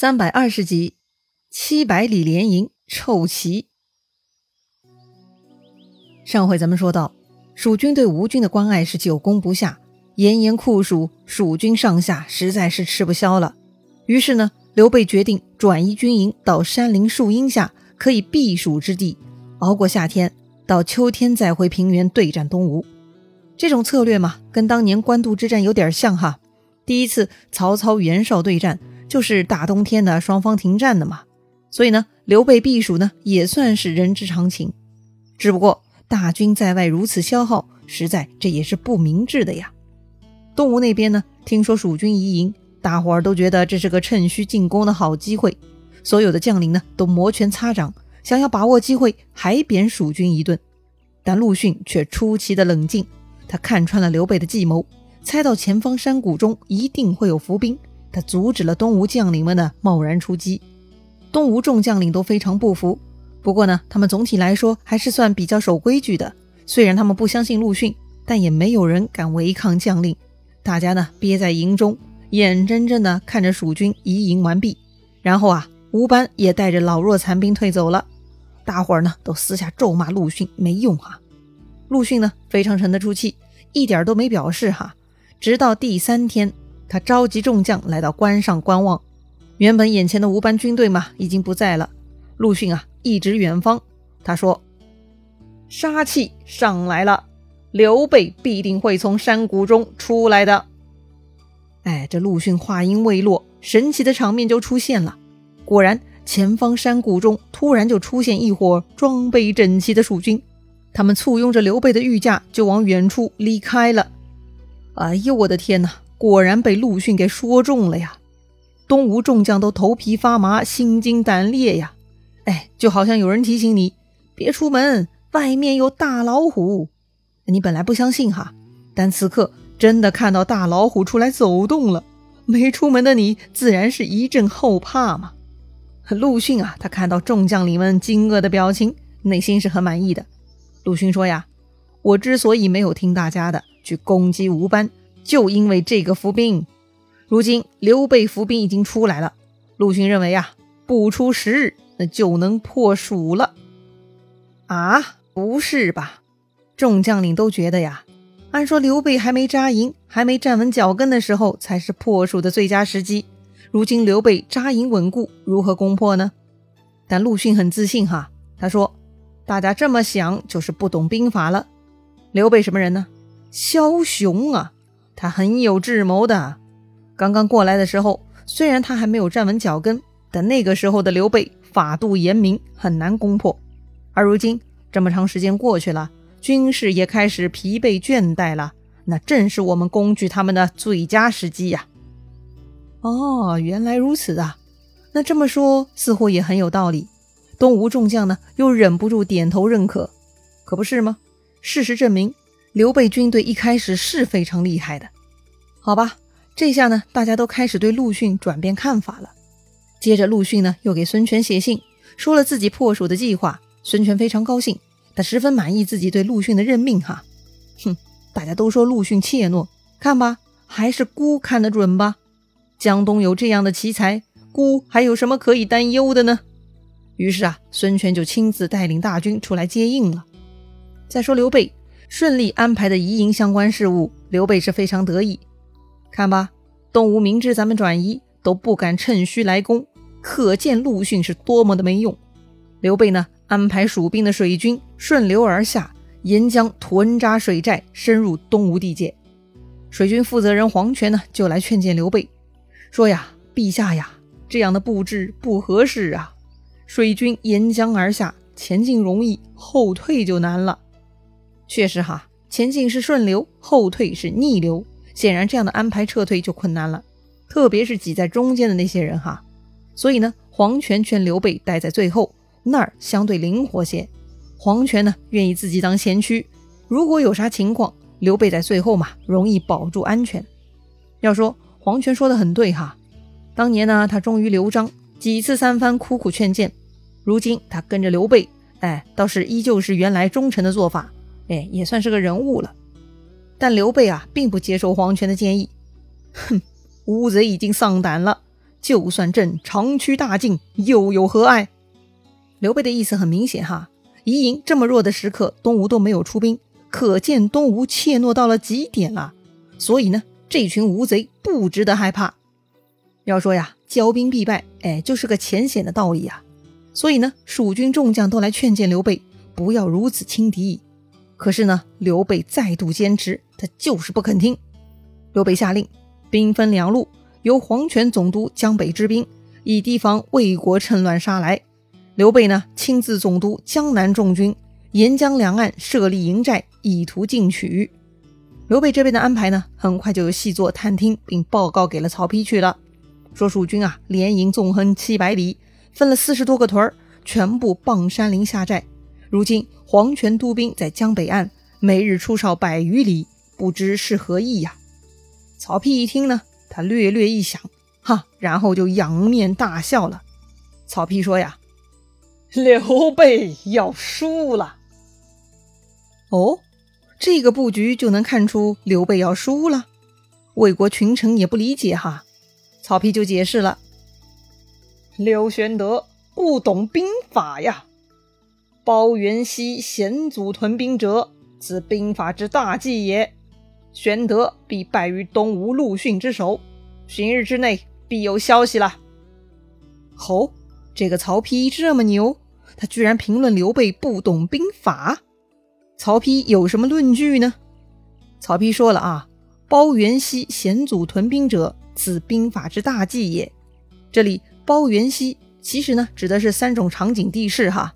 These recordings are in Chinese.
三百二十集，七百里连营，臭棋。上回咱们说到，蜀军对吴军的关爱是久攻不下，炎炎酷暑，蜀军上下实在是吃不消了。于是呢，刘备决定转移军营到山林树荫下可以避暑之地，熬过夏天，到秋天再回平原对战东吴。这种策略嘛，跟当年官渡之战有点像哈。第一次曹操袁绍对战。就是大冬天的，双方停战的嘛，所以呢，刘备避暑呢也算是人之常情。只不过大军在外如此消耗，实在这也是不明智的呀。东吴那边呢，听说蜀军移营，大伙儿都觉得这是个趁虚进攻的好机会，所有的将领呢都摩拳擦掌，想要把握机会海扁蜀军一顿。但陆逊却出奇的冷静，他看穿了刘备的计谋，猜到前方山谷中一定会有伏兵。他阻止了东吴将领们的贸然出击，东吴众将领都非常不服。不过呢，他们总体来说还是算比较守规矩的。虽然他们不相信陆逊，但也没有人敢违抗将令。大家呢憋在营中，眼睁睁地看着蜀军移营完毕，然后啊，吴班也带着老弱残兵退走了。大伙儿呢都私下咒骂陆逊没用哈。陆逊呢非常沉得住气，一点都没表示哈。直到第三天。他召集众将来到关上观望，原本眼前的吴班军队嘛已经不在了。陆逊啊一指远方，他说：“杀气上来了，刘备必定会从山谷中出来的。”哎，这陆逊话音未落，神奇的场面就出现了。果然，前方山谷中突然就出现一伙装备整齐的蜀军，他们簇拥着刘备的御驾就往远处离开了。哎呦，我的天哪！果然被陆逊给说中了呀！东吴众将都头皮发麻，心惊胆裂呀！哎，就好像有人提醒你别出门，外面有大老虎。你本来不相信哈，但此刻真的看到大老虎出来走动了，没出门的你自然是一阵后怕嘛。陆逊啊，他看到众将领们惊愕的表情，内心是很满意的。陆逊说呀：“我之所以没有听大家的去攻击吴班。”就因为这个伏兵，如今刘备伏兵已经出来了。陆逊认为啊，不出十日，那就能破蜀了。啊，不是吧？众将领都觉得呀，按说刘备还没扎营、还没站稳脚跟的时候，才是破蜀的最佳时机。如今刘备扎营稳固，如何攻破呢？但陆逊很自信哈，他说：“大家这么想，就是不懂兵法了。刘备什么人呢？枭雄啊！”他很有智谋的。刚刚过来的时候，虽然他还没有站稳脚跟，但那个时候的刘备法度严明，很难攻破。而如今这么长时间过去了，军士也开始疲惫倦怠了，那正是我们攻取他们的最佳时机呀！哦，原来如此啊！那这么说似乎也很有道理。东吴众将呢，又忍不住点头认可，可不是吗？事实证明。刘备军队一开始是非常厉害的，好吧，这下呢，大家都开始对陆逊转变看法了。接着，陆逊呢又给孙权写信，说了自己破蜀的计划。孙权非常高兴，他十分满意自己对陆逊的任命。哈，哼，大家都说陆逊怯懦，看吧，还是孤看得准吧。江东有这样的奇才，孤还有什么可以担忧的呢？于是啊，孙权就亲自带领大军出来接应了。再说刘备。顺利安排的移营相关事务，刘备是非常得意。看吧，东吴明知咱们转移，都不敢趁虚来攻，可见陆逊是多么的没用。刘备呢，安排蜀兵的水军顺流而下，沿江屯扎水寨，深入东吴地界。水军负责人黄权呢，就来劝谏刘备，说呀：“陛下呀，这样的布置不合适啊！水军沿江而下，前进容易，后退就难了。”确实哈，前进是顺流，后退是逆流。显然这样的安排撤退就困难了，特别是挤在中间的那些人哈。所以呢，黄权劝刘备待在最后，那儿相对灵活些。黄权呢，愿意自己当先驱，如果有啥情况，刘备在最后嘛，容易保住安全。要说黄权说的很对哈，当年呢，他忠于刘璋，几次三番苦苦劝谏，如今他跟着刘备，哎，倒是依旧是原来忠臣的做法。哎，也算是个人物了，但刘备啊，并不接受黄权的建议。哼，乌贼已经丧胆了，就算朕长驱大进，又有何碍？刘备的意思很明显哈，夷陵这么弱的时刻，东吴都没有出兵，可见东吴怯懦到了极点了。所以呢，这群乌贼不值得害怕。要说呀，骄兵必败，哎，就是个浅显的道理呀。所以呢，蜀军众将都来劝谏刘备，不要如此轻敌。可是呢，刘备再度坚持，他就是不肯听。刘备下令，兵分两路，由黄权总督江北之兵，以提防魏国趁乱杀来。刘备呢，亲自总督江南重军，沿江两岸设立营寨，以图进取。刘备这边的安排呢，很快就有细作探听，并报告给了曹丕去了。说蜀军啊，连营纵横七百里，分了四十多个屯儿，全部傍山林下寨。如今黄权督兵在江北岸，每日出哨百余里，不知是何意呀？曹丕一听呢，他略略一想，哈，然后就仰面大笑了。曹丕说呀。刘备要输了哦，这个布局就能看出刘备要输了。魏国群臣也不理解哈，曹丕就解释了：刘玄德不懂兵法呀。包元熙险阻屯兵者，此兵法之大忌也。玄德必败于东吴陆逊之手，旬日之内必有消息了。吼！这个曹丕这么牛，他居然评论刘备不懂兵法。曹丕有什么论据呢？曹丕说了啊，包元熙险阻屯兵者，此兵法之大忌也。这里包元熙其实呢指的是三种场景地势哈，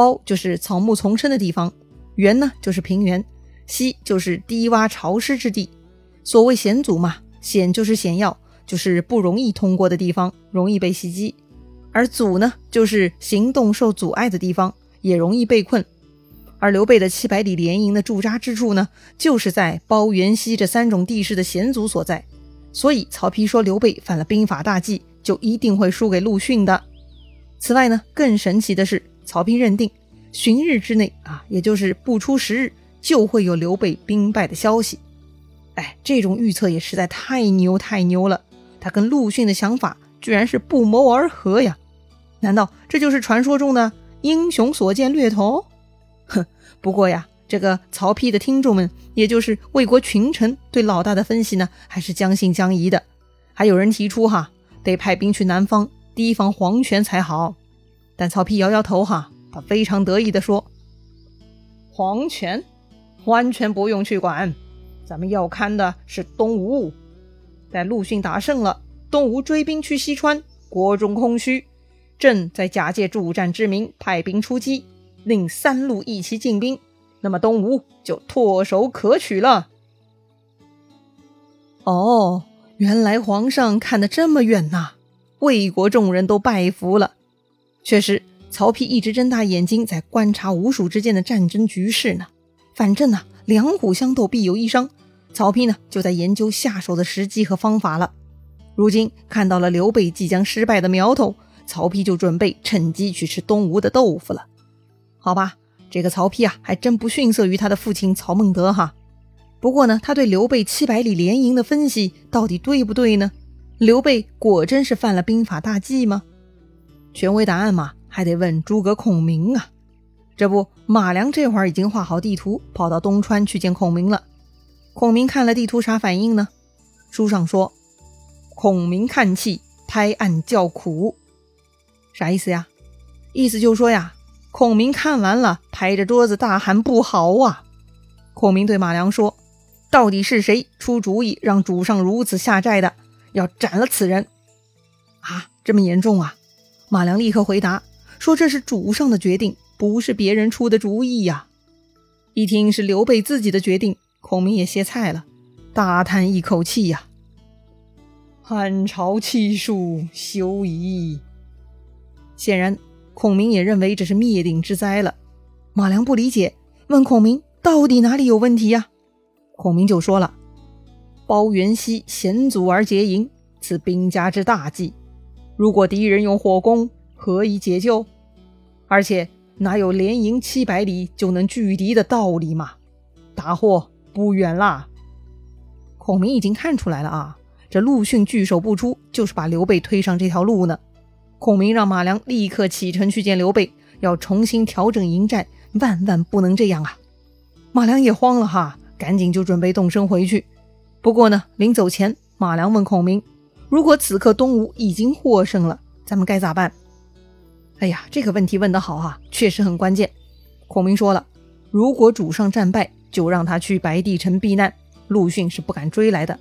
包就是草木丛生的地方，原呢就是平原，溪就是低洼潮湿之地。所谓险阻嘛，险就是险要，就是不容易通过的地方，容易被袭击。而阻呢，就是行动受阻碍的地方，也容易被困。而刘备的七百里连营的驻扎之处呢，就是在包元溪这三种地势的险阻所在。所以曹丕说刘备犯了兵法大忌，就一定会输给陆逊的。此外呢，更神奇的是，曹丕认定旬日之内啊，也就是不出十日，就会有刘备兵败的消息。哎，这种预测也实在太牛太牛了，他跟陆逊的想法居然是不谋而合呀！难道这就是传说中的英雄所见略同？哼！不过呀，这个曹丕的听众们，也就是魏国群臣，对老大的分析呢，还是将信将疑的。还有人提出哈，得派兵去南方提防黄权才好。但曹丕摇摇头哈，他非常得意地说：“黄权完全不用去管，咱们要看的是东吴。待陆逊打胜了，东吴追兵去西川，国中空虚。”朕再假借助战之名派兵出击，令三路一齐进兵，那么东吴就唾手可取了。哦，原来皇上看得这么远呐！魏国众人都拜服了。确实，曹丕一直睁大眼睛在观察吴蜀之间的战争局势呢。反正呢，两虎相斗必有一伤，曹丕呢就在研究下手的时机和方法了。如今看到了刘备即将失败的苗头。曹丕就准备趁机去吃东吴的豆腐了，好吧，这个曹丕啊，还真不逊色于他的父亲曹孟德哈。不过呢，他对刘备七百里连营的分析到底对不对呢？刘备果真是犯了兵法大忌吗？权威答案嘛，还得问诸葛孔明啊。这不，马良这会儿已经画好地图，跑到东川去见孔明了。孔明看了地图，啥反应呢？书上说，孔明看气，拍案叫苦。啥意思呀？意思就说呀，孔明看完了，拍着桌子大喊：“不好啊！”孔明对马良说：“到底是谁出主意让主上如此下寨的？要斩了此人！”啊，这么严重啊？马良立刻回答说：“这是主上的决定，不是别人出的主意呀。”一听是刘备自己的决定，孔明也歇菜了，大叹一口气呀：“汉朝气数休矣。”显然，孔明也认为这是灭顶之灾了。马良不理解，问孔明到底哪里有问题呀？孔明就说了：“包元熙险阻而结营，此兵家之大忌。如果敌人用火攻，何以解救？而且哪有连营七百里就能拒敌的道理嘛？大祸不远啦！”孔明已经看出来了啊，这陆逊拒守不出，就是把刘备推上这条路呢。孔明让马良立刻启程去见刘备，要重新调整营寨，万万不能这样啊！马良也慌了哈，赶紧就准备动身回去。不过呢，临走前，马良问孔明：“如果此刻东吴已经获胜了，咱们该咋办？”哎呀，这个问题问得好啊，确实很关键。孔明说了：“如果主上战败，就让他去白帝城避难，陆逊是不敢追来的。”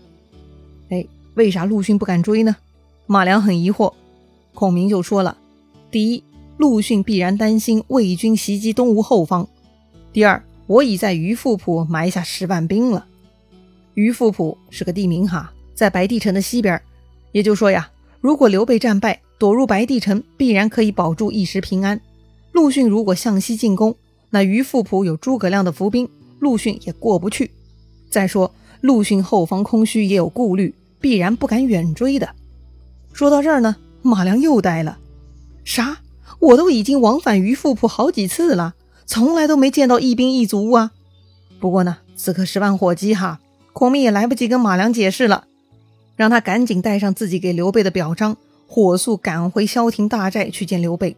哎，为啥陆逊不敢追呢？马良很疑惑。孔明就说了：“第一，陆逊必然担心魏军袭击东吴后方；第二，我已在于富浦埋下十万兵了。于富浦是个地名哈，在白帝城的西边。也就说呀，如果刘备战败，躲入白帝城，必然可以保住一时平安。陆逊如果向西进攻，那于富浦有诸葛亮的伏兵，陆逊也过不去。再说，陆逊后方空虚，也有顾虑，必然不敢远追的。说到这儿呢。”马良又呆了，啥？我都已经往返于富浦好几次了，从来都没见到一兵一卒啊！不过呢，此刻十万火急哈，孔明也来不及跟马良解释了，让他赶紧带上自己给刘备的表彰，火速赶回萧亭大寨去见刘备。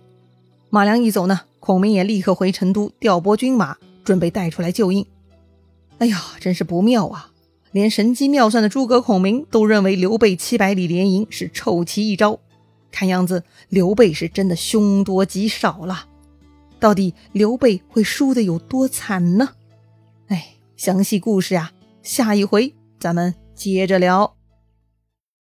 马良一走呢，孔明也立刻回成都调拨军马，准备带出来救应。哎呀，真是不妙啊！连神机妙算的诸葛孔明都认为刘备七百里连营是臭棋一招。看样子刘备是真的凶多吉少了，到底刘备会输的有多惨呢？哎，详细故事呀，下一回咱们接着聊。